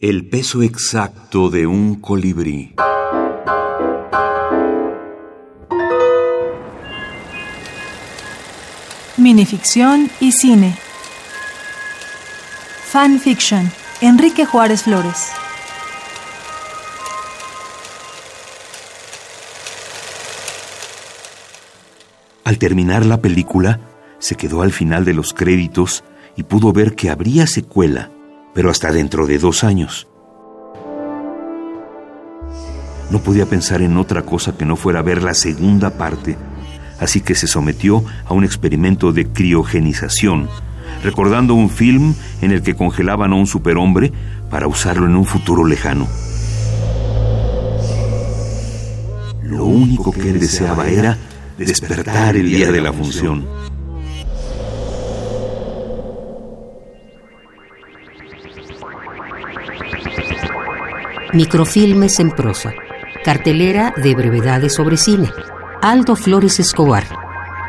El peso exacto de un colibrí. Minificción y cine. Fan Fiction. Enrique Juárez Flores. Al terminar la película, se quedó al final de los créditos y pudo ver que habría secuela, pero hasta dentro de dos años. No podía pensar en otra cosa que no fuera ver la segunda parte, así que se sometió a un experimento de criogenización, recordando un film en el que congelaban a un superhombre para usarlo en un futuro lejano. Lo único que él deseaba era despertar el día de la función. Microfilmes en prosa. Cartelera de brevedades sobre cine. Aldo Flores Escobar.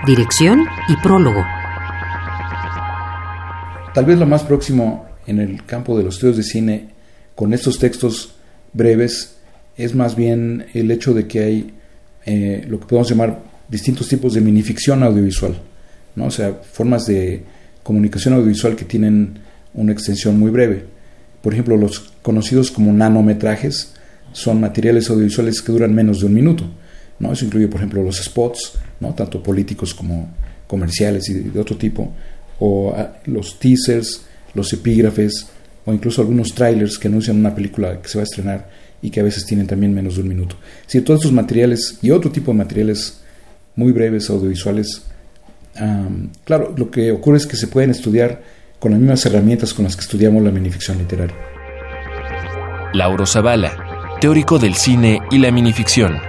Dirección y prólogo. Tal vez lo más próximo en el campo de los estudios de cine con estos textos breves es más bien el hecho de que hay eh, lo que podemos llamar distintos tipos de minificción audiovisual, ¿no? o sea, formas de comunicación audiovisual que tienen una extensión muy breve. Por ejemplo, los conocidos como nanometrajes son materiales audiovisuales que duran menos de un minuto. ¿no? Eso incluye, por ejemplo, los spots, ¿no? tanto políticos como comerciales y de otro tipo, o ah, los teasers, los epígrafes, o incluso algunos trailers que anuncian una película que se va a estrenar y que a veces tienen también menos de un minuto. Si todos estos materiales y otro tipo de materiales muy breves audiovisuales, claro, lo que ocurre es que se pueden estudiar con las mismas herramientas con las que estudiamos la minificción literaria. Lauro Zavala, teórico del cine y la minificción.